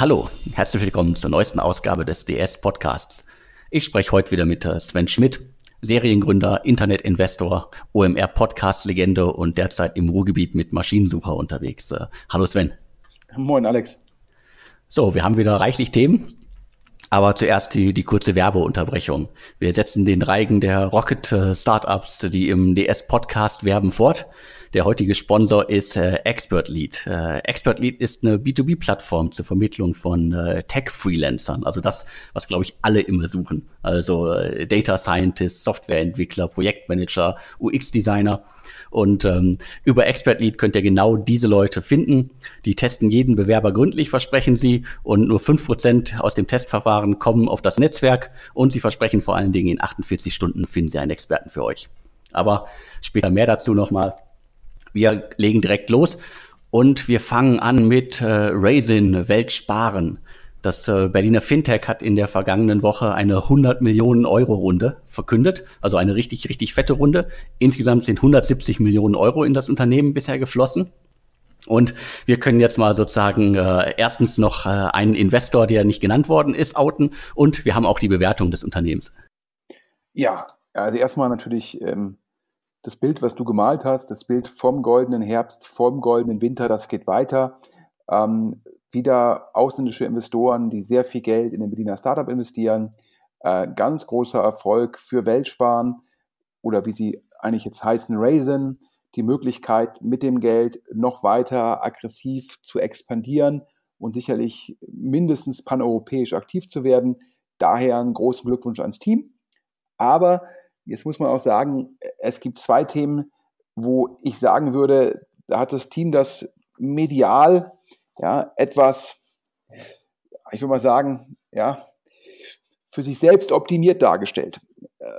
Hallo, herzlich willkommen zur neuesten Ausgabe des DS Podcasts. Ich spreche heute wieder mit äh, Sven Schmidt, Seriengründer, Internetinvestor, OMR Podcast Legende und derzeit im Ruhrgebiet mit Maschinensucher unterwegs. Äh, hallo Sven. Moin Alex. So, wir haben wieder reichlich Themen. Aber zuerst die, die kurze Werbeunterbrechung. Wir setzen den Reigen der Rocket äh, Startups, die im DS Podcast werben, fort. Der heutige Sponsor ist äh, Expert Lead. Äh, Expert Lead ist eine B2B-Plattform zur Vermittlung von äh, Tech-Freelancern. Also das, was, glaube ich, alle immer suchen. Also äh, Data Scientist, Softwareentwickler, Projektmanager, UX-Designer. Und ähm, über Expert Lead könnt ihr genau diese Leute finden. Die testen jeden Bewerber gründlich, versprechen sie. Und nur fünf Prozent aus dem Testverfahren kommen auf das Netzwerk. Und sie versprechen vor allen Dingen, in 48 Stunden finden sie einen Experten für euch. Aber später mehr dazu nochmal. Wir legen direkt los und wir fangen an mit äh, Raisin Weltsparen. Das äh, Berliner Fintech hat in der vergangenen Woche eine 100 Millionen Euro Runde verkündet, also eine richtig, richtig fette Runde. Insgesamt sind 170 Millionen Euro in das Unternehmen bisher geflossen. Und wir können jetzt mal sozusagen äh, erstens noch äh, einen Investor, der nicht genannt worden ist, outen und wir haben auch die Bewertung des Unternehmens. Ja, also erstmal natürlich ähm, das Bild, was du gemalt hast, das Bild vom goldenen Herbst, vom goldenen Winter, das geht weiter. Ähm, wieder ausländische Investoren, die sehr viel Geld in den Berliner Startup investieren. Äh, ganz großer Erfolg für Weltsparen oder wie sie eigentlich jetzt heißen, Raisin. Die Möglichkeit, mit dem Geld noch weiter aggressiv zu expandieren und sicherlich mindestens paneuropäisch aktiv zu werden. Daher einen großen Glückwunsch ans Team. Aber Jetzt muss man auch sagen, es gibt zwei Themen, wo ich sagen würde, da hat das Team das medial ja, etwas, ich würde mal sagen, ja, für sich selbst optimiert dargestellt.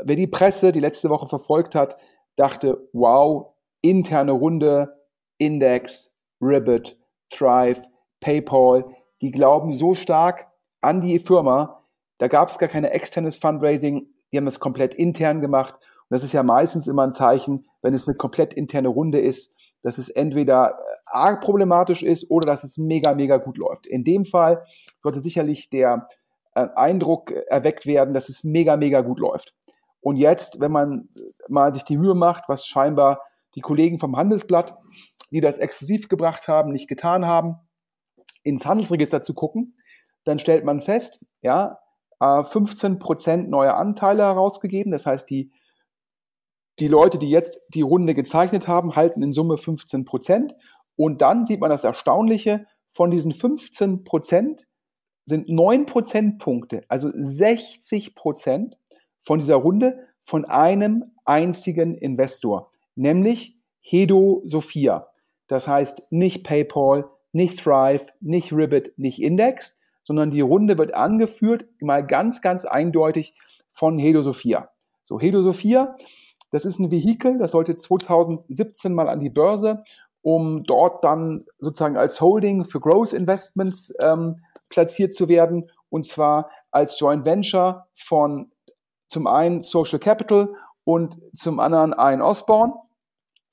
Wer die Presse die letzte Woche verfolgt hat, dachte, wow, interne Runde, Index, Ribbit, Thrive, PayPal, die glauben so stark an die Firma, da gab es gar keine externes Fundraising, die haben das komplett intern gemacht. Und das ist ja meistens immer ein Zeichen, wenn es eine komplett interne Runde ist, dass es entweder äh, arg problematisch ist oder dass es mega, mega gut läuft. In dem Fall sollte sicherlich der äh, Eindruck erweckt werden, dass es mega, mega gut läuft. Und jetzt, wenn man mal sich die Mühe macht, was scheinbar die Kollegen vom Handelsblatt, die das exklusiv gebracht haben, nicht getan haben, ins Handelsregister zu gucken, dann stellt man fest, ja, 15% äh, neue Anteile herausgegeben. Das heißt, die, die Leute, die jetzt die Runde gezeichnet haben, halten in Summe 15% Und dann sieht man das Erstaunliche, von diesen 15% sind 9 Prozentpunkte, also 60% von dieser Runde von einem einzigen Investor, nämlich Hedo Sophia. Das heißt nicht PayPal, nicht Thrive, nicht Ribbit, nicht Index, sondern die Runde wird angeführt, mal ganz, ganz eindeutig von Hedo Sophia. So, Hedo Sophia, das ist ein Vehikel, das sollte 2017 mal an die Börse, um dort dann sozusagen als Holding für Growth Investments ähm, platziert zu werden, und zwar als Joint Venture von zum einen Social Capital und zum anderen ein Osborne.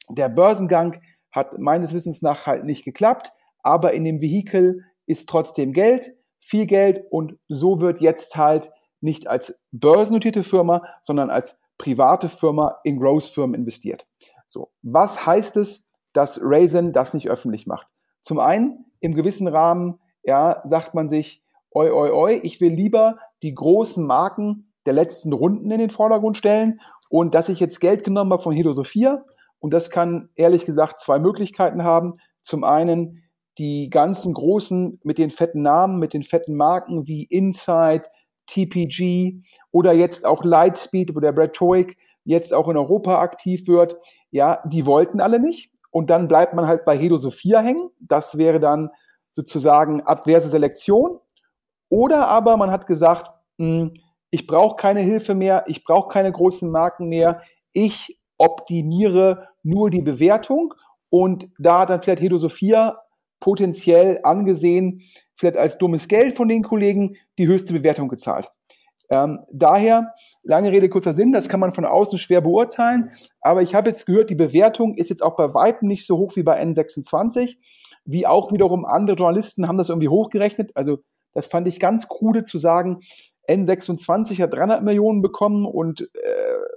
Der Börsengang hat meines Wissens nach halt nicht geklappt, aber in dem Vehikel ist trotzdem Geld viel Geld und so wird jetzt halt nicht als börsennotierte Firma, sondern als private Firma in Growth-Firmen investiert. So, was heißt es, dass Raisin das nicht öffentlich macht? Zum einen, im gewissen Rahmen, ja, sagt man sich, oi, oi, oi, ich will lieber die großen Marken der letzten Runden in den Vordergrund stellen und dass ich jetzt Geld genommen habe von Hedo Sophia und das kann ehrlich gesagt zwei Möglichkeiten haben. Zum einen, die ganzen großen mit den fetten Namen, mit den fetten Marken wie Insight, TPG oder jetzt auch Lightspeed, wo der Brad Toik jetzt auch in Europa aktiv wird, ja, die wollten alle nicht. Und dann bleibt man halt bei Hedo Sophia hängen. Das wäre dann sozusagen adverse Selektion. Oder aber man hat gesagt, mh, hm, ich brauche keine Hilfe mehr, ich brauche keine großen Marken mehr, ich optimiere nur die Bewertung und da dann vielleicht Hedo Sophia potenziell angesehen, vielleicht als dummes Geld von den Kollegen, die höchste Bewertung gezahlt. Ähm, daher, lange Rede, kurzer Sinn, das kann man von außen schwer beurteilen, aber ich habe jetzt gehört, die Bewertung ist jetzt auch bei Weitem nicht so hoch wie bei N26, wie auch wiederum andere Journalisten haben das irgendwie hochgerechnet, also Das fand ich ganz krude zu sagen, N26 hat 300 Millionen bekommen und äh,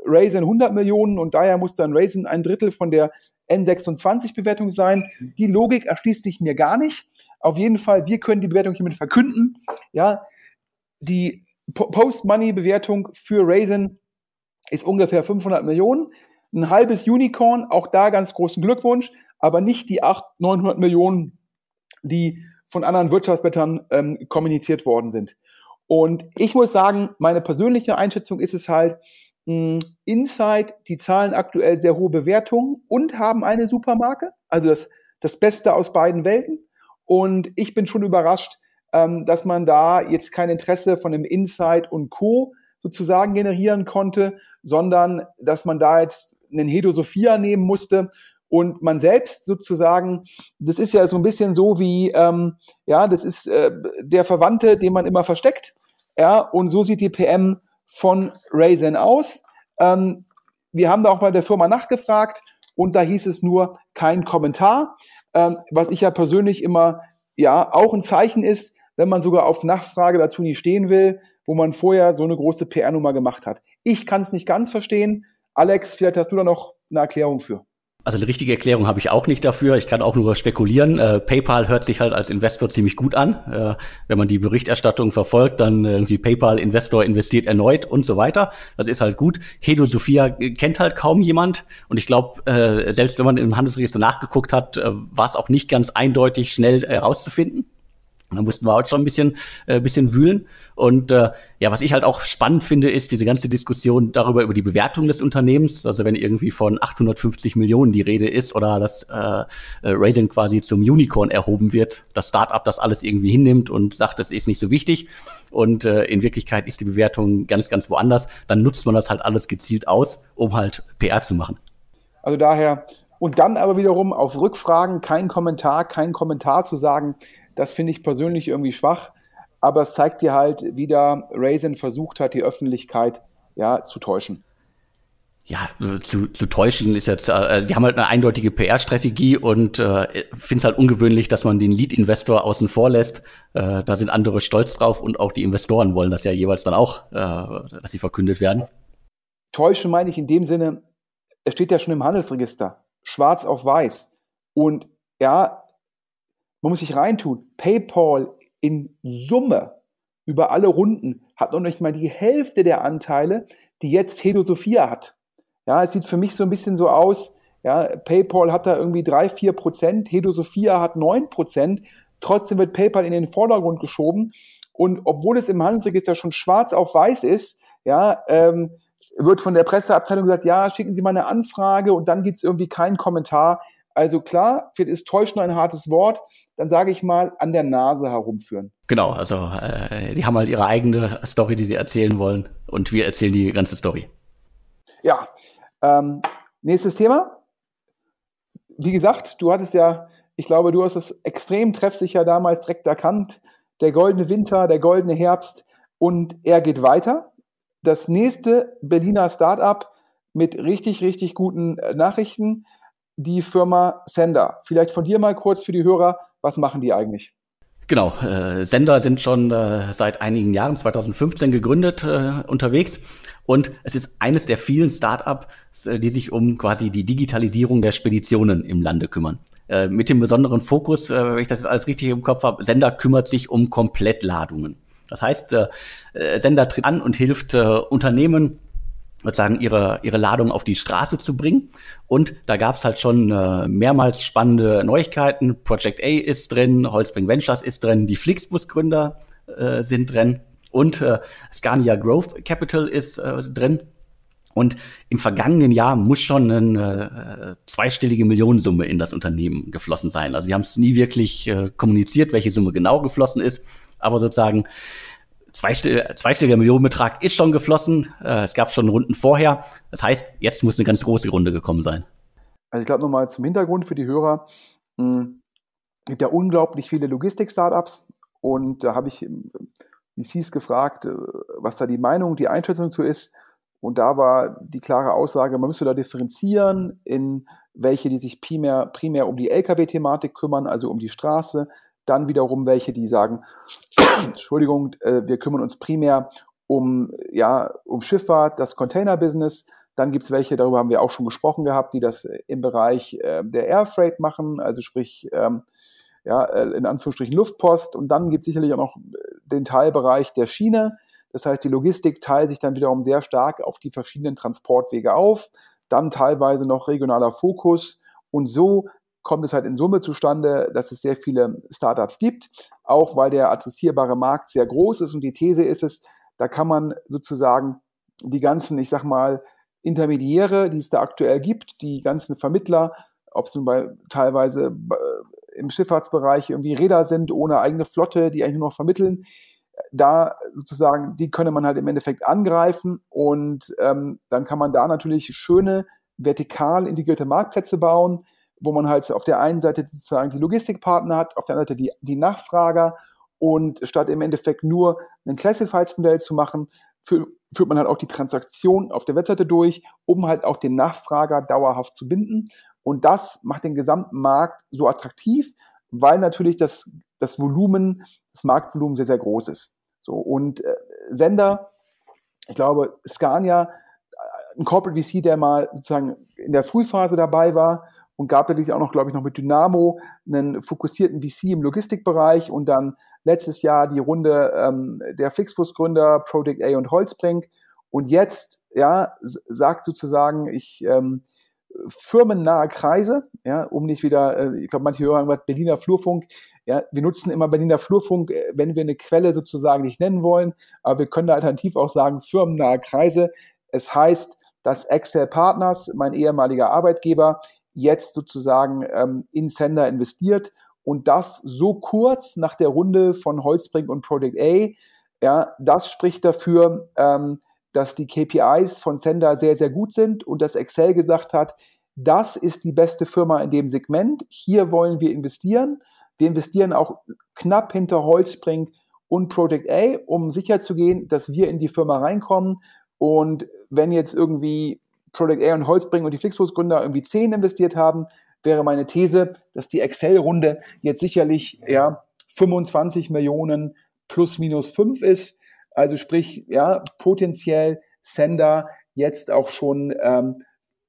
Raisin 100 Millionen und daher muss dann Raisin ein Drittel von der N26-Bewertung sein. Die Logik erschließt sich mir gar nicht. Auf jeden Fall, wir können die Bewertung hiermit verkünden. Ja, die Post-Money-Bewertung für Raisin ist ungefähr 500 Millionen. Ein halbes Unicorn, auch da ganz großen Glückwunsch, aber nicht die 800, 900 Millionen, die von anderen Wirtschaftsblättern ähm, kommuniziert worden sind. Und ich muss sagen, meine persönliche Einschätzung ist es halt, mh, Inside, die zahlen aktuell sehr hohe Bewertungen und haben eine Supermarke, also das, das Beste aus beiden Welten. Und ich bin schon überrascht, ähm, dass man da jetzt kein Interesse von dem Inside und Co. sozusagen generieren konnte, sondern dass man da jetzt einen Hedo Sophia nehmen musste und man selbst sozusagen, das ist ja so ein bisschen so wie, ähm, ja, das ist äh, der Verwandte, den man immer versteckt. Ja, und so sieht die PM von Raisin aus. Ähm, wir haben da auch bei der Firma nachgefragt und da hieß es nur kein Kommentar, ähm, was ich ja persönlich immer ja auch ein Zeichen ist, wenn man sogar auf Nachfrage dazu nicht stehen will, wo man vorher so eine große PR-Nummer gemacht hat. Ich kann es nicht ganz verstehen. Alex, vielleicht hast du da noch eine Erklärung für. Also eine richtige Erklärung habe ich auch nicht dafür. Ich kann auch nur spekulieren. Äh, PayPal hört sich halt als Investor ziemlich gut an. Äh, wenn man die Berichterstattung verfolgt, dann irgendwie PayPal Investor investiert erneut und so weiter. Das ist halt gut. Hedo Sophia kennt halt kaum jemand. Und ich glaube, äh, selbst wenn man im Handelsregister nachgeguckt hat, äh, war es auch nicht ganz eindeutig schnell herauszufinden. Da mussten wir auch schon ein bisschen, äh, bisschen wühlen. Und äh, ja, was ich halt auch spannend finde, ist diese ganze Diskussion darüber, über die Bewertung des Unternehmens. Also wenn irgendwie von 850 Millionen die Rede ist oder dass äh, äh, Raisin quasi zum Unicorn erhoben wird, das Startup das alles irgendwie hinnimmt und sagt, das ist nicht so wichtig. Und äh, in Wirklichkeit ist die Bewertung ganz, ganz woanders. Dann nutzt man das halt alles gezielt aus, um halt PR zu machen. Also daher, und dann aber wiederum auf Rückfragen kein Kommentar, kein Kommentar zu sagen, das finde ich persönlich irgendwie schwach, aber es zeigt dir halt, wie da Raisin versucht hat, die Öffentlichkeit ja, zu täuschen. Ja, zu, zu täuschen ist jetzt, äh, die haben halt eine eindeutige PR-Strategie und äh, finde es halt ungewöhnlich, dass man den Lead-Investor außen vor lässt. Äh, da sind andere stolz drauf und auch die Investoren wollen das ja jeweils dann auch, äh, dass sie verkündet werden. Täuschen meine ich in dem Sinne, es steht ja schon im Handelsregister, schwarz auf weiß. Und ja, man muss sich reintun. PayPal in Summe über alle Runden hat noch nicht mal die Hälfte der Anteile, die jetzt Hedo Sophia hat. Ja, es sieht für mich so ein bisschen so aus, ja, PayPal hat da irgendwie drei, vier Prozent, Hedo Sophia hat neun Prozent. Trotzdem wird PayPal in den Vordergrund geschoben. Und obwohl es im Handelsregister schon schwarz auf weiß ist, ja, ähm, wird von der Presseabteilung gesagt, ja, schicken Sie mal eine Anfrage und dann gibt es irgendwie keinen Kommentar. Also klar, vielleicht ist täuschen ein hartes Wort, dann sage ich mal an der Nase herumführen. Genau, also äh, die haben halt ihre eigene Story, die sie erzählen wollen und wir erzählen die ganze Story. Ja, ähm, nächstes Thema. Wie gesagt, du hattest ja, ich glaube, du hast es extrem treffsicher damals direkt erkannt. Der goldene Winter, der goldene Herbst und er geht weiter. Das nächste Berliner Startup mit richtig, richtig guten äh, Nachrichten die Firma Sender. Vielleicht von dir mal kurz für die Hörer, was machen die eigentlich? Genau, äh, Sender sind schon äh, seit einigen Jahren, 2015 gegründet, äh, unterwegs. Und es ist eines der vielen Start-ups, äh, die sich um quasi die Digitalisierung der Speditionen im Lande kümmern. Äh, mit dem besonderen Fokus, äh, wenn ich das jetzt alles richtig im Kopf habe, Sender kümmert sich um Komplettladungen. Das heißt, Sender tritt an und hilft Unternehmen, sozusagen ihre, ihre Ladung auf die Straße zu bringen. Und da gab es halt schon äh, mehrmals spannende Neuigkeiten. Project A ist drin, Holzbring Ventures ist drin, die Flixbus-Gründer äh, sind drin und äh, Scania Growth Capital ist äh, drin. Und im vergangenen Jahr muss schon eine äh, zweistellige Millionensumme in das Unternehmen geflossen sein. Also die haben es nie wirklich äh, kommuniziert, welche Summe genau geflossen ist, aber sozusagen zweistelliger Millionenbetrag ist schon geflossen. Äh, es gab schon Runden vorher. Das heißt, jetzt muss eine ganz große Runde gekommen sein. Also ich glaube nochmal zum Hintergrund für die Hörer. Es hm, gibt ja unglaublich viele Logistik-Startups und da habe ich VCs gefragt, äh, was da die Meinung, die Einschätzung zu ist. Und da war die klare Aussage, man müsste da differenzieren in welche, die sich primär, primär um die Lkw-Thematik kümmern, also um die Straße, dann wiederum welche, die sagen, Entschuldigung, äh, wir kümmern uns primär um, ja, um Schifffahrt, das Container-Business. Dann gibt es welche, darüber haben wir auch schon gesprochen gehabt, die das im Bereich äh, der Airfreight machen, also sprich, ähm, ja, äh, in Anführungsstrichen Luftpost. Und dann gibt es sicherlich auch noch den Teilbereich der Schiene. Das heißt, die Logistik teilt sich dann wiederum sehr stark auf die verschiedenen Transportwege auf. Dann teilweise noch regionaler Fokus. Und so kommt es halt in Summe zustande, dass es sehr viele Startups gibt, auch weil der adressierbare Markt sehr groß ist. Und die These ist es, da kann man sozusagen die ganzen, ich sag mal, Intermediäre, die es da aktuell gibt, die ganzen Vermittler, ob es nun bei teilweise im Schifffahrtsbereich irgendwie Räder sind ohne eigene Flotte, die eigentlich nur noch vermitteln, da sozusagen, die könne man halt im Endeffekt angreifen und ähm, dann kann man da natürlich schöne vertikal integrierte Marktplätze bauen, wo man halt auf der einen Seite sozusagen die Logistikpartner hat, auf der anderen Seite die, die Nachfrager und statt im Endeffekt nur ein Classifieds-Modell zu machen, für, führt man halt auch die Transaktion auf der Webseite durch, um halt auch den Nachfrager dauerhaft zu binden. Und das macht den gesamten Markt so attraktiv, weil natürlich das, das Volumen, das Marktvolumen sehr, sehr groß ist. So, und äh, Sender, ich glaube, Scania, äh, ein Corporate VC, der mal sozusagen in der Frühphase dabei war und gab natürlich auch noch, glaube ich, noch mit Dynamo einen fokussierten VC im Logistikbereich und dann letztes Jahr die Runde ähm, der Flixbus-Gründer Project A und Holzbrink. Und jetzt ja sagt sozusagen ich ähm, firmennahe Kreise, ja, um nicht wieder, äh, ich glaube, manche hören was Berliner Flurfunk, ja, wir nutzen immer Berliner Flurfunk, äh, wenn wir eine Quelle sozusagen nicht nennen wollen, aber wir können da alternativ auch sagen firmennahe Kreise. Es heißt, dass Excel Partners, mein ehemaliger Arbeitgeber, jetzt sozusagen ähm, in Sender investiert und das so kurz nach der Runde von Holzbrink und Project A. Ja, das spricht dafür, ähm, dass die KPIs von Sender sehr, sehr gut sind und dass Excel gesagt hat, das ist die beste Firma in dem Segment. Hier wollen wir investieren. Wir investieren auch knapp hinter Holzbrink und Project A, um sicherzugehen, dass wir in die Firma reinkommen. Und wenn jetzt irgendwie Project A und Holzbrink und die Flixbus-Gründer irgendwie 10 investiert haben, wäre meine These, dass die Excel-Runde jetzt sicherlich ja, 25 Millionen plus minus 5 ist. Also sprich, ja, potenziell Sender jetzt auch schon ähm,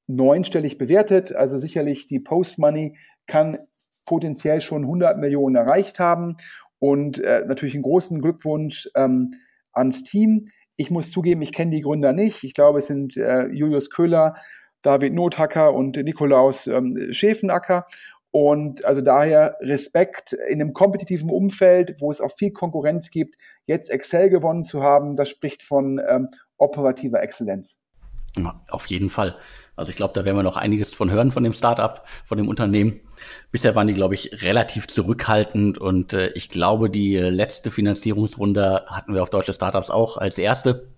neunstellig bewertet. Also sicherlich die Post-Money kann potenziell schon 100 Millionen erreicht haben. Und äh, natürlich einen großen Glückwunsch ähm, ans Team. Ich muss zugeben, ich kenne die Gründer nicht. Ich glaube, es sind äh, Julius Köhler, David Nothacker und Nikolaus ähm, Schäfenacker. Und also daher Respekt in einem kompetitiven Umfeld, wo es auch viel Konkurrenz gibt, jetzt Excel gewonnen zu haben, das spricht von ähm, operativer Exzellenz. Auf jeden Fall. Also ich glaube, da werden wir noch einiges von hören von dem Startup, von dem Unternehmen. Bisher waren die, glaube ich, relativ zurückhaltend und äh, ich glaube, die letzte Finanzierungsrunde hatten wir auf deutsche Startups auch als erste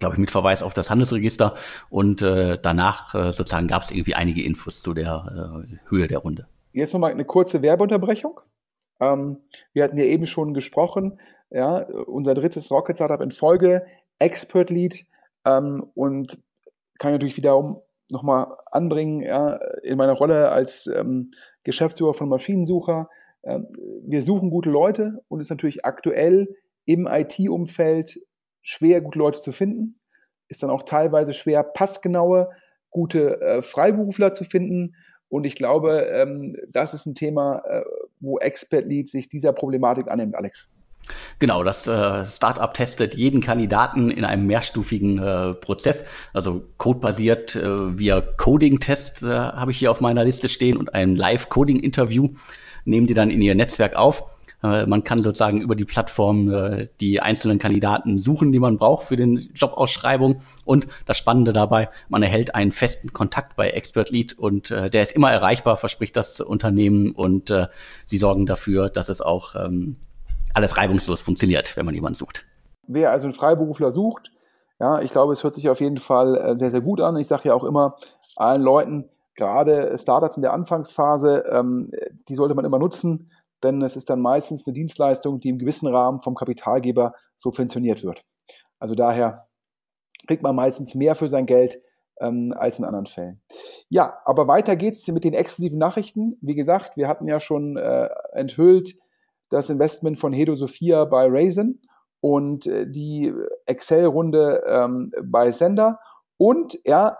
glaube ich, mit Verweis auf das Handelsregister. Und äh, danach äh, sozusagen gab es irgendwie einige Infos zu der äh, Höhe der Runde. Jetzt nochmal eine kurze Werbeunterbrechung. Ähm, wir hatten ja eben schon gesprochen, ja, unser drittes Rocket Startup in Folge, Expert Lead. Ähm, und kann ich natürlich wiederum nochmal anbringen, ja, in meiner Rolle als ähm, Geschäftsführer von Maschinensucher. Ähm, wir suchen gute Leute und ist natürlich aktuell im IT-Umfeld schwer, gute Leute zu finden. Ist dann auch teilweise schwer, passgenaue, gute äh, Freiberufler zu finden. Und ich glaube, ähm, das ist ein Thema, äh, wo Expert Lead sich dieser Problematik annimmt, Alex. Genau, das äh, Startup testet jeden Kandidaten in einem mehrstufigen äh, Prozess, also codebasiert äh, via Coding-Test äh, habe ich hier auf meiner Liste stehen und ein Live-Coding-Interview nehmen die dann in ihr Netzwerk auf. Äh, man kann sozusagen über die Plattform äh, die einzelnen Kandidaten suchen, die man braucht für den Jobausschreibung. Und das Spannende dabei, man erhält einen festen Kontakt bei Expert Lead und äh, der ist immer erreichbar, verspricht das Unternehmen. Und sie sorgen dafür, dass es auch ähm, alles reibungslos funktioniert, wenn man jemanden sucht. Wer also einen Freiberufler sucht, ja, ich glaube, es hört sich auf jeden Fall sehr, sehr gut an. Ich sage ja auch immer allen Leuten, gerade Startups in der Anfangsphase, ähm, die sollte man immer nutzen denn es ist dann meistens eine Dienstleistung, die im gewissen Rahmen vom Kapitalgeber subventioniert wird. Also daher kriegt man meistens mehr für sein Geld ähm, als in anderen Fällen. Ja, aber weiter geht's mit den exklusiven Nachrichten. Wie gesagt, wir hatten ja schon äh, enthüllt, das Investment von Hedo Sophia bei Raisin und äh, die Excel-Runde ähm, bei Sender. Und ja,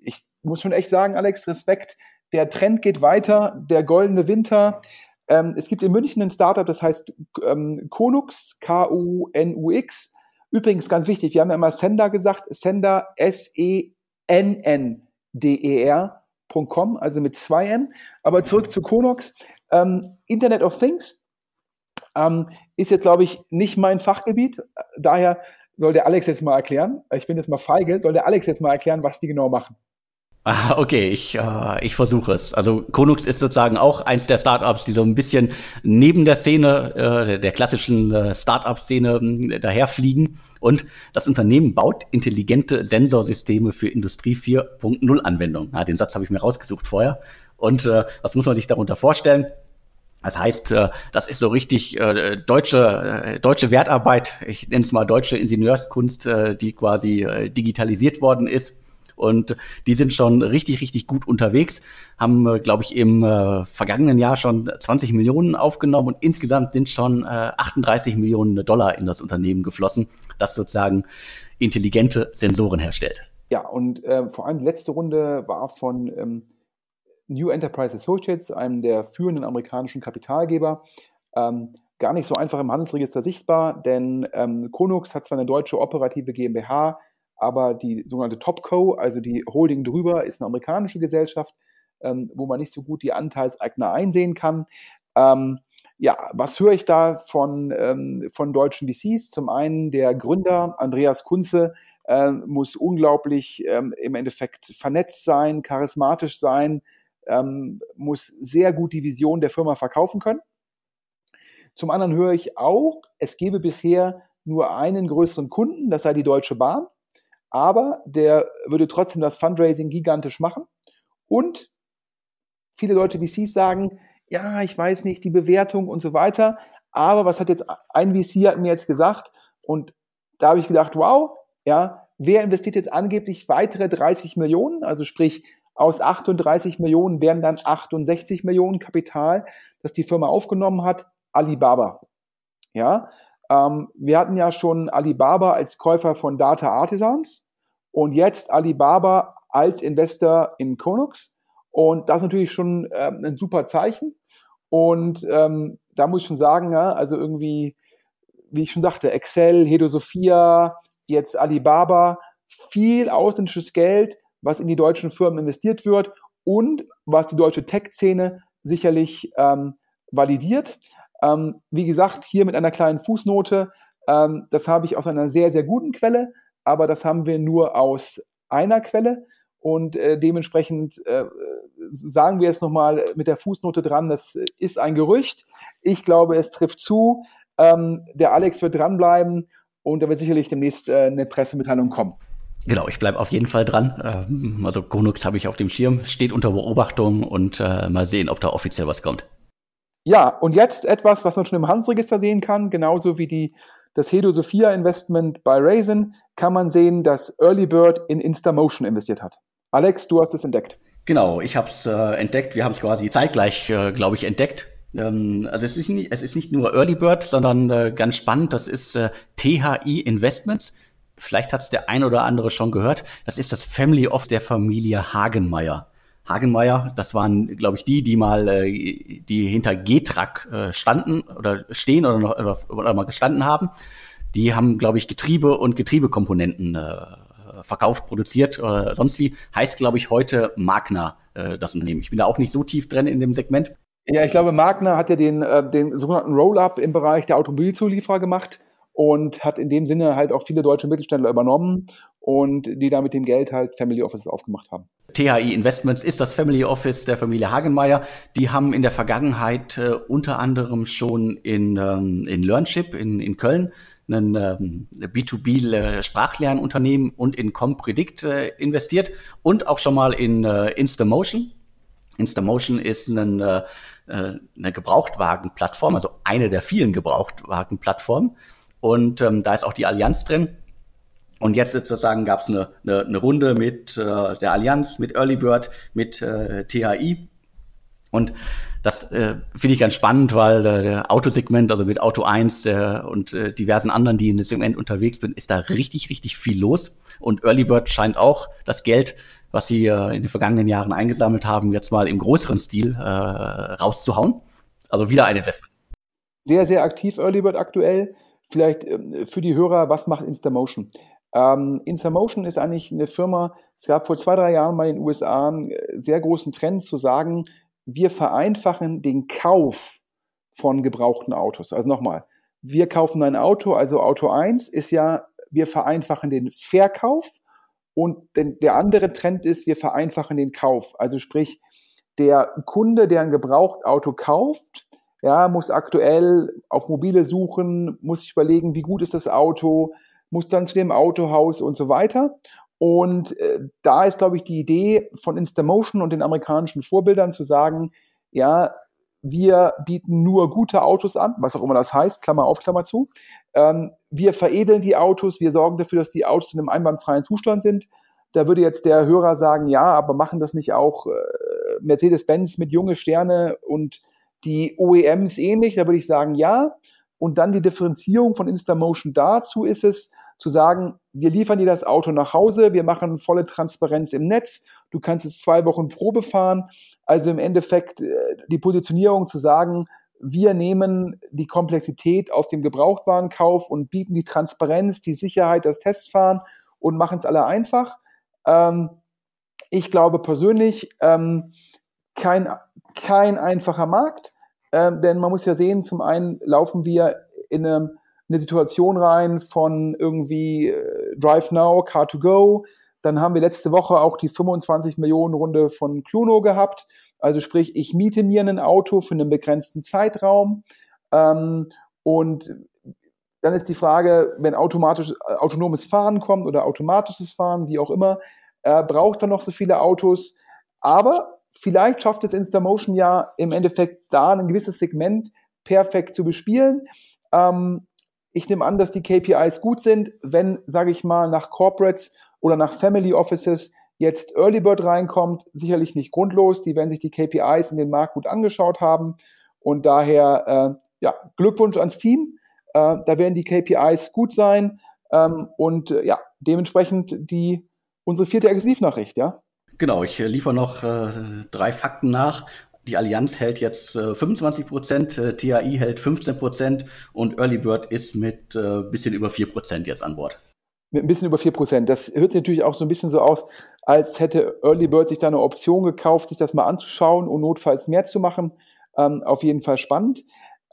ich muss schon echt sagen, Alex, Respekt, der Trend geht weiter, der goldene Winter. Ähm, es gibt in München ein Startup, das heißt ähm, Konux, K-U-N-U-X. Übrigens ganz wichtig, wir haben ja immer Sender gesagt, Sender S-E-N-N-D-E-R.com, also mit zwei N. Aber zurück zu Konux. Ähm, Internet of Things ähm, ist jetzt, glaube ich, nicht mein Fachgebiet. Daher soll der Alex jetzt mal erklären. Ich bin jetzt mal feige. Soll der Alex jetzt mal erklären, was die genau machen? Ah, okay, ich, äh, ich versuche es. Also Konux ist sozusagen auch eins der Startups, die so ein bisschen neben der Szene, äh, der klassischen äh, Startup-Szene äh, daherfliegen. Und das Unternehmen baut intelligente Sensorsysteme für Industrie 4.0 Anwendungen. Ja, den Satz habe ich mir rausgesucht vorher. Und äh, was muss man sich darunter vorstellen? Das heißt, äh, das ist so richtig äh, deutsche, äh, deutsche Wertarbeit, ich nenne es mal deutsche Ingenieurskunst, die quasi digitalisiert worden ist und die sind schon richtig, richtig gut unterwegs, haben, äh, glaube ich, im äh, vergangenen Jahr schon 20 Millionen aufgenommen und insgesamt sind schon äh, 38 Millionen Dollar in das Unternehmen geflossen, das sozusagen intelligente Sensoren herstellt. Ja, und äh, vor allem die letzte Runde war von ähm, New Enterprise Associates, einem der führenden amerikanischen Kapitalgeber. Ähm, gar nicht so einfach im Handelsregister sichtbar, denn ähm, Konux hat zwar eine deutsche operative GmbH, aber die sogenannte Topco, also die Holding drüber, ist eine amerikanische Gesellschaft, ähm, wo man nicht so gut die Anteilseigner einsehen kann. Ähm, ja, was höre ich da von, ähm, von deutschen VCs? Zum einen der Gründer Andreas Kunze äh, muss unglaublich ähm, im Endeffekt vernetzt sein, charismatisch sein, ähm, muss sehr gut die Vision der Firma verkaufen können. Zum anderen höre ich auch, es gebe bisher nur einen größeren Kunden, das sei die Deutsche Bahn aber der würde trotzdem das Fundraising gigantisch machen. Und viele Leute VCs sagen, ja, ich weiß nicht, die Bewertung und so weiter. Aber was hat jetzt ein VC hat mir jetzt gesagt und da habe ich gedacht, wow, ja, wer investiert jetzt angeblich weitere 30 Millionen? Also sprich, aus 38 Millionen werden dann 68 Millionen Kapital, das die Firma aufgenommen hat, Alibaba. Ja, ähm, wir hatten ja schon Alibaba als Käufer von Data Artisans und jetzt Alibaba als Investor in Konux. Und das ist natürlich schon ähm, ein super Zeichen. Und ähm, da muss ich schon sagen, ja, also irgendwie, wie ich schon sagte, Excel, Hedo Sophia, jetzt Alibaba, viel ausländisches Geld, was in die deutschen Firmen investiert wird und was die deutsche Tech-Szene sicherlich ähm, validiert. Ähm, wie gesagt, hier mit einer kleinen Fußnote. Ähm, das habe ich aus einer sehr, sehr guten Quelle, aber das haben wir nur aus einer Quelle. Und äh, dementsprechend äh, sagen wir es nochmal mit der Fußnote dran, das ist ein Gerücht. Ich glaube, es trifft zu. Ähm, der Alex wird dranbleiben und da wird sicherlich demnächst äh, eine Pressemitteilung kommen. Genau, ich bleibe auf jeden Fall dran. Ähm, also Konux habe ich auf dem Schirm, steht unter Beobachtung und äh, mal sehen, ob da offiziell was kommt. Ja, und jetzt etwas, was man schon im Handelsregister sehen kann, genauso wie die, das Hedo Sophia Investment bei Raisin, kann man sehen, dass Early Bird in Instamotion investiert hat. Alex, du hast es entdeckt. Genau, ich habe es äh, entdeckt. Wir haben es quasi zeitgleich, äh, glaube ich, entdeckt. Ähm, also es ist, nicht, es ist nicht nur Early Bird, sondern äh, ganz spannend, das ist äh, THI Investments. Vielleicht hat es der ein oder andere schon gehört. Das ist das Family of der Familie Hagenmeier. Hagenmeier, das waren, glaube ich, die, die mal, äh, die hinter Getrak äh, standen oder stehen oder noch oder, mal gestanden haben. Die haben, glaube ich, Getriebe und Getriebekomponenten äh, verkauft, produziert oder sonst wie. Heißt, glaube ich, heute Magna, äh, das Unternehmen. Ich bin da auch nicht so tief drin in dem Segment. Ja, ich glaube, Magna hat ja den, äh, den sogenannten Roll-up im Bereich der Automobilzulieferer gemacht und hat in dem Sinne halt auch viele deutsche Mittelständler übernommen und die da mit dem Geld halt Family Offices aufgemacht haben. THI Investments ist das Family Office der Familie Hagenmeier. Die haben in der Vergangenheit äh, unter anderem schon in, ähm, in Learnship in, in Köln ein ähm, B2B-Sprachlernunternehmen und in Compredict äh, investiert und auch schon mal in äh, Instamotion. Instamotion ist ein, äh, äh eine Gebrauchtwagenplattform, also eine der vielen Gebrauchtwagenplattformen. Und ähm, da ist auch die Allianz drin. Und jetzt sozusagen gab es eine, eine, eine Runde mit äh, der Allianz, mit Early Bird, mit äh, THI. Und das äh, finde ich ganz spannend, weil äh, der Autosegment, also mit Auto 1 äh, und äh, diversen anderen, die in dem Segment unterwegs sind, ist da richtig, richtig viel los. Und Early Bird scheint auch das Geld, was sie äh, in den vergangenen Jahren eingesammelt haben, jetzt mal im größeren Stil äh, rauszuhauen. Also wieder ein Investment. Sehr, sehr aktiv Early Bird aktuell. Vielleicht ähm, für die Hörer, was macht Instamotion? Ähm, Instamotion ist eigentlich eine Firma, es gab vor zwei, drei Jahren mal in den USA einen äh, sehr großen Trend zu sagen, wir vereinfachen den Kauf von gebrauchten Autos. Also nochmal, wir kaufen ein Auto, also Auto 1 ist ja, wir vereinfachen den Verkauf und der andere Trend ist, wir vereinfachen den Kauf. Also sprich, der Kunde, der ein Gebrauchtauto kauft, ja, muss aktuell auf mobile suchen, muss sich überlegen, wie gut ist das Auto, muss dann zu dem Autohaus und so weiter. Und äh, da ist, glaube ich, die Idee von Instamotion und den amerikanischen Vorbildern zu sagen, ja, wir bieten nur gute Autos an, was auch immer das heißt, Klammer auf, Klammer zu. Ähm, wir veredeln die Autos, wir sorgen dafür, dass die Autos in einem einwandfreien Zustand sind. Da würde jetzt der Hörer sagen, ja, aber machen das nicht auch äh, Mercedes-Benz mit junge Sterne und die OEMs ähnlich? Da würde ich sagen, ja. Und dann die Differenzierung von Instamotion dazu ist es, zu sagen, wir liefern dir das Auto nach Hause, wir machen volle Transparenz im Netz, du kannst es zwei Wochen Probe fahren. Also im Endeffekt äh, die Positionierung zu sagen, wir nehmen die Komplexität aus dem Gebrauchtwarenkauf und bieten die Transparenz, die Sicherheit, das Testfahren und machen es alle einfach. Ähm, ich glaube persönlich, ähm, kein, kein einfacher Markt, ähm, denn man muss ja sehen, zum einen laufen wir in einem eine Situation rein von irgendwie äh, Drive Now, Car2Go. Dann haben wir letzte Woche auch die 25 Millionen Runde von Cluno gehabt. Also sprich, ich miete mir ein Auto für einen begrenzten Zeitraum. Ähm, und dann ist die Frage, wenn automatisch äh, autonomes Fahren kommt oder automatisches Fahren, wie auch immer, äh, braucht er noch so viele Autos. Aber vielleicht schafft es Instamotion ja im Endeffekt da ein gewisses Segment perfekt zu bespielen. Ähm, ich nehme an, dass die KPIs gut sind. Wenn, sage ich mal, nach Corporates oder nach Family Offices jetzt Early Bird reinkommt, sicherlich nicht grundlos. Die werden sich die KPIs in den Markt gut angeschaut haben. Und daher, äh, ja, Glückwunsch ans Team. Äh, da werden die KPIs gut sein. Ähm, und äh, ja, dementsprechend die, unsere vierte Exklusivnachricht, ja. Genau, ich äh, liefere noch äh, drei Fakten nach die Allianz hält jetzt äh, 25 Prozent, äh, TAI hält 15 Prozent und Early Bird ist mit äh, bisschen über 4 Prozent jetzt an Bord. Mit ein bisschen über 4 Prozent. Das hört sich natürlich auch so ein bisschen so aus, als hätte Early Bird sich da eine Option gekauft, sich das mal anzuschauen und notfalls mehr zu machen. Ähm, auf jeden Fall spannend.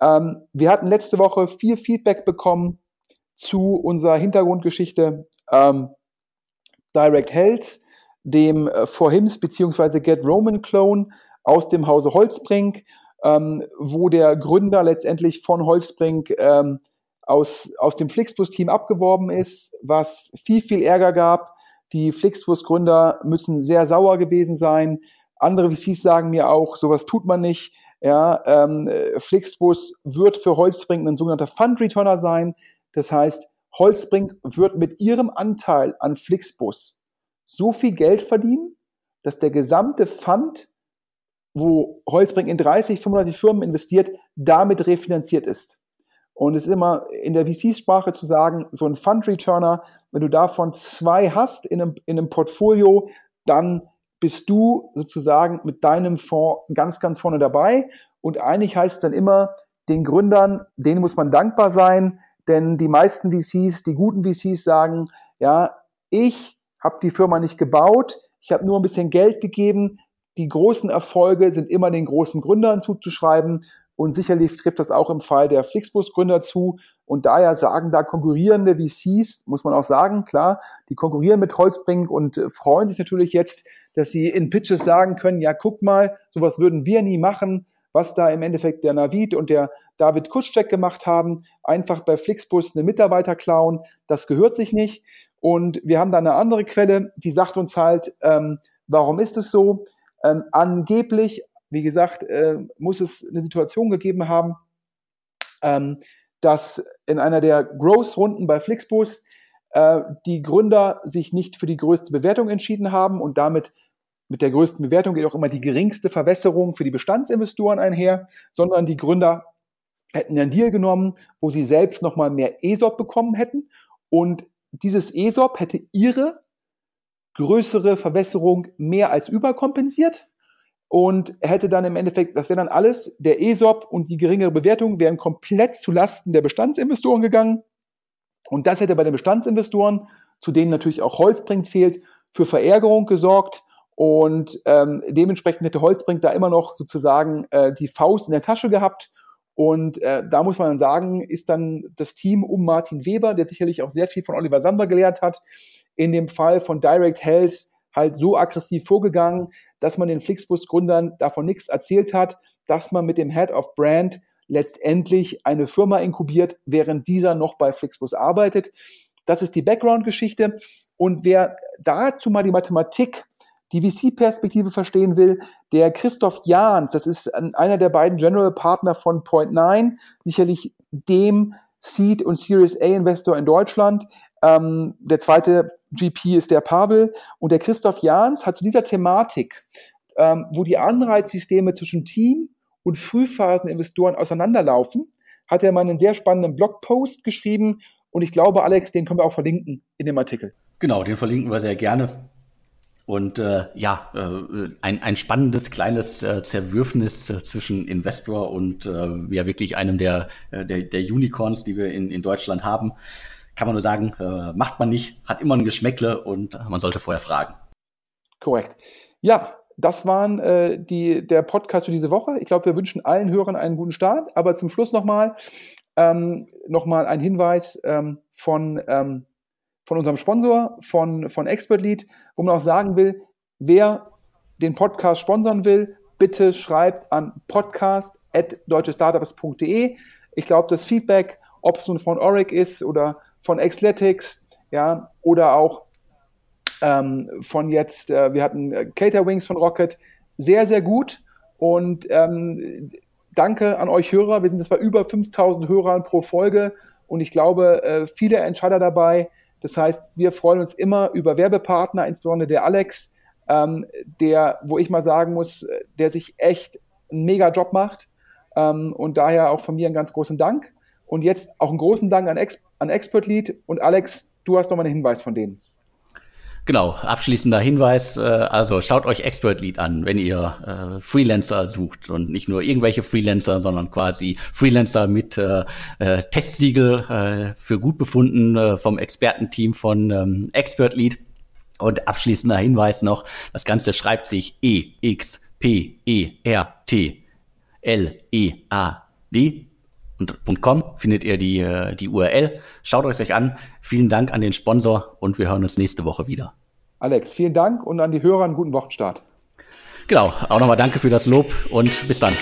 Ähm, wir hatten letzte Woche viel Feedback bekommen zu unserer Hintergrundgeschichte ähm, Direct Health, dem äh, For Hims bzw. Get Roman Clone aus dem Hause Holzbrink, ähm, wo der Gründer letztendlich von Holzbrink ähm, aus, aus dem Flixbus-Team abgeworben ist, was viel, viel Ärger gab. Die Flixbus-Gründer müssen sehr sauer gewesen sein. Andere VCs sagen mir auch, sowas tut man nicht. Ja, ähm, Flixbus wird für Holzbrink ein sogenannter Fund-Returner sein. Das heißt, Holzbrink wird mit ihrem Anteil an Flixbus so viel Geld verdienen, dass der gesamte Fund wo Holzbrink in 30, 35 Firmen investiert, damit refinanziert ist. Und es ist immer in der VC-Sprache zu sagen, so ein Fund-Returner, wenn du davon zwei hast in einem, in einem Portfolio, dann bist du sozusagen mit deinem Fonds ganz, ganz vorne dabei. Und eigentlich heißt es dann immer, den Gründern, denen muss man dankbar sein, denn die meisten VCs, die guten VCs sagen, ja, ich habe die Firma nicht gebaut, ich habe nur ein bisschen Geld gegeben, die großen Erfolge sind immer den großen Gründern zuzuschreiben. Und sicherlich trifft das auch im Fall der Flixbus-Gründer zu. Und daher sagen da konkurrierende VCs, muss man auch sagen, klar, die konkurrieren mit Holzbrink und freuen sich natürlich jetzt, dass sie in Pitches sagen können, ja, guck mal, sowas würden wir nie machen, was da im Endeffekt der Navid und der David Kutschek gemacht haben, einfach bei Flixbus eine Mitarbeiter klauen, das gehört sich nicht. Und wir haben da eine andere Quelle, die sagt uns halt, ähm, warum ist es so? Ähm, angeblich, wie gesagt, äh, muss es eine Situation gegeben haben, ähm, dass in einer der Growth-Runden bei Flixbus äh, die Gründer sich nicht für die größte Bewertung entschieden haben und damit mit der größten Bewertung geht auch immer die geringste Verwässerung für die Bestandsinvestoren einher, sondern die Gründer hätten einen Deal genommen, wo sie selbst nochmal mehr ESOP bekommen hätten. Und dieses ESOP hätte ihre größere Verwässerung mehr als überkompensiert und hätte dann im Endeffekt, das wäre dann alles, der ESOP und die geringere Bewertung wären komplett zu Lasten der Bestandsinvestoren gegangen. Und das hätte bei den Bestandsinvestoren, zu denen natürlich auch Holzbrink zählt, für Verärgerung gesorgt. Und ähm, dementsprechend hätte Holzbrink da immer noch sozusagen äh, die Faust in der Tasche gehabt. Und äh, da muss man dann sagen, ist dann das Team um Martin Weber, der sicherlich auch sehr viel von Oliver Samba gelehrt hat, in dem Fall von Direct Health halt so aggressiv vorgegangen, dass man den Flixbus-Gründern davon nichts erzählt hat, dass man mit dem Head of Brand letztendlich eine Firma inkubiert, während dieser noch bei Flixbus arbeitet. Das ist die Background-Geschichte. Und wer dazu mal die Mathematik, die VC-Perspektive verstehen will, der Christoph Jahns, das ist einer der beiden General Partner von Point9, sicherlich dem Seed- und Series A-Investor in Deutschland. Ähm, der zweite GP ist der Pavel und der Christoph Jahns hat zu dieser Thematik, ähm, wo die Anreizsysteme zwischen Team und Frühphaseninvestoren auseinanderlaufen, hat er mal einen sehr spannenden Blogpost geschrieben und ich glaube, Alex, den können wir auch verlinken in dem Artikel. Genau, den verlinken wir sehr gerne. Und äh, ja, äh, ein, ein spannendes kleines äh, Zerwürfnis äh, zwischen Investor und äh, ja wirklich einem der, äh, der, der Unicorns, die wir in, in Deutschland haben kann man nur sagen, äh, macht man nicht, hat immer ein Geschmäckle und man sollte vorher fragen. Korrekt. Ja, das waren äh, die, der Podcast für diese Woche. Ich glaube, wir wünschen allen Hörern einen guten Start. Aber zum Schluss nochmal ähm, noch ein Hinweis ähm, von, ähm, von unserem Sponsor, von, von Expert Lead, wo man auch sagen will, wer den Podcast sponsern will, bitte schreibt an podcast.deutschestartups.de. Ich glaube, das Feedback, ob es nun von Oric ist oder von Xletics, ja, oder auch ähm, von jetzt, äh, wir hatten äh, Cater Wings von Rocket, sehr, sehr gut. Und ähm, danke an euch Hörer. Wir sind jetzt bei über 5000 Hörern pro Folge und ich glaube, äh, viele Entscheider dabei. Das heißt, wir freuen uns immer über Werbepartner, insbesondere der Alex, ähm, der, wo ich mal sagen muss, der sich echt einen mega Job macht. Ähm, und daher auch von mir einen ganz großen Dank. Und jetzt auch einen großen Dank an, Ex an Expert Lead. Und Alex, du hast noch mal einen Hinweis von denen. Genau, abschließender Hinweis, äh, also schaut euch Expert Lead an, wenn ihr äh, Freelancer sucht und nicht nur irgendwelche Freelancer, sondern quasi Freelancer mit äh, Testsiegel für gut befunden vom Expertenteam von ähm, Expert Lead. Und abschließender Hinweis noch, das Ganze schreibt sich E X P E R T L E A D und .com findet ihr die, äh, die URL. Schaut euch euch an. Vielen Dank an den Sponsor und wir hören uns nächste Woche wieder. Alex, vielen Dank und an die Hörer einen guten Wochenstart. Genau, auch nochmal danke für das Lob und bis dann.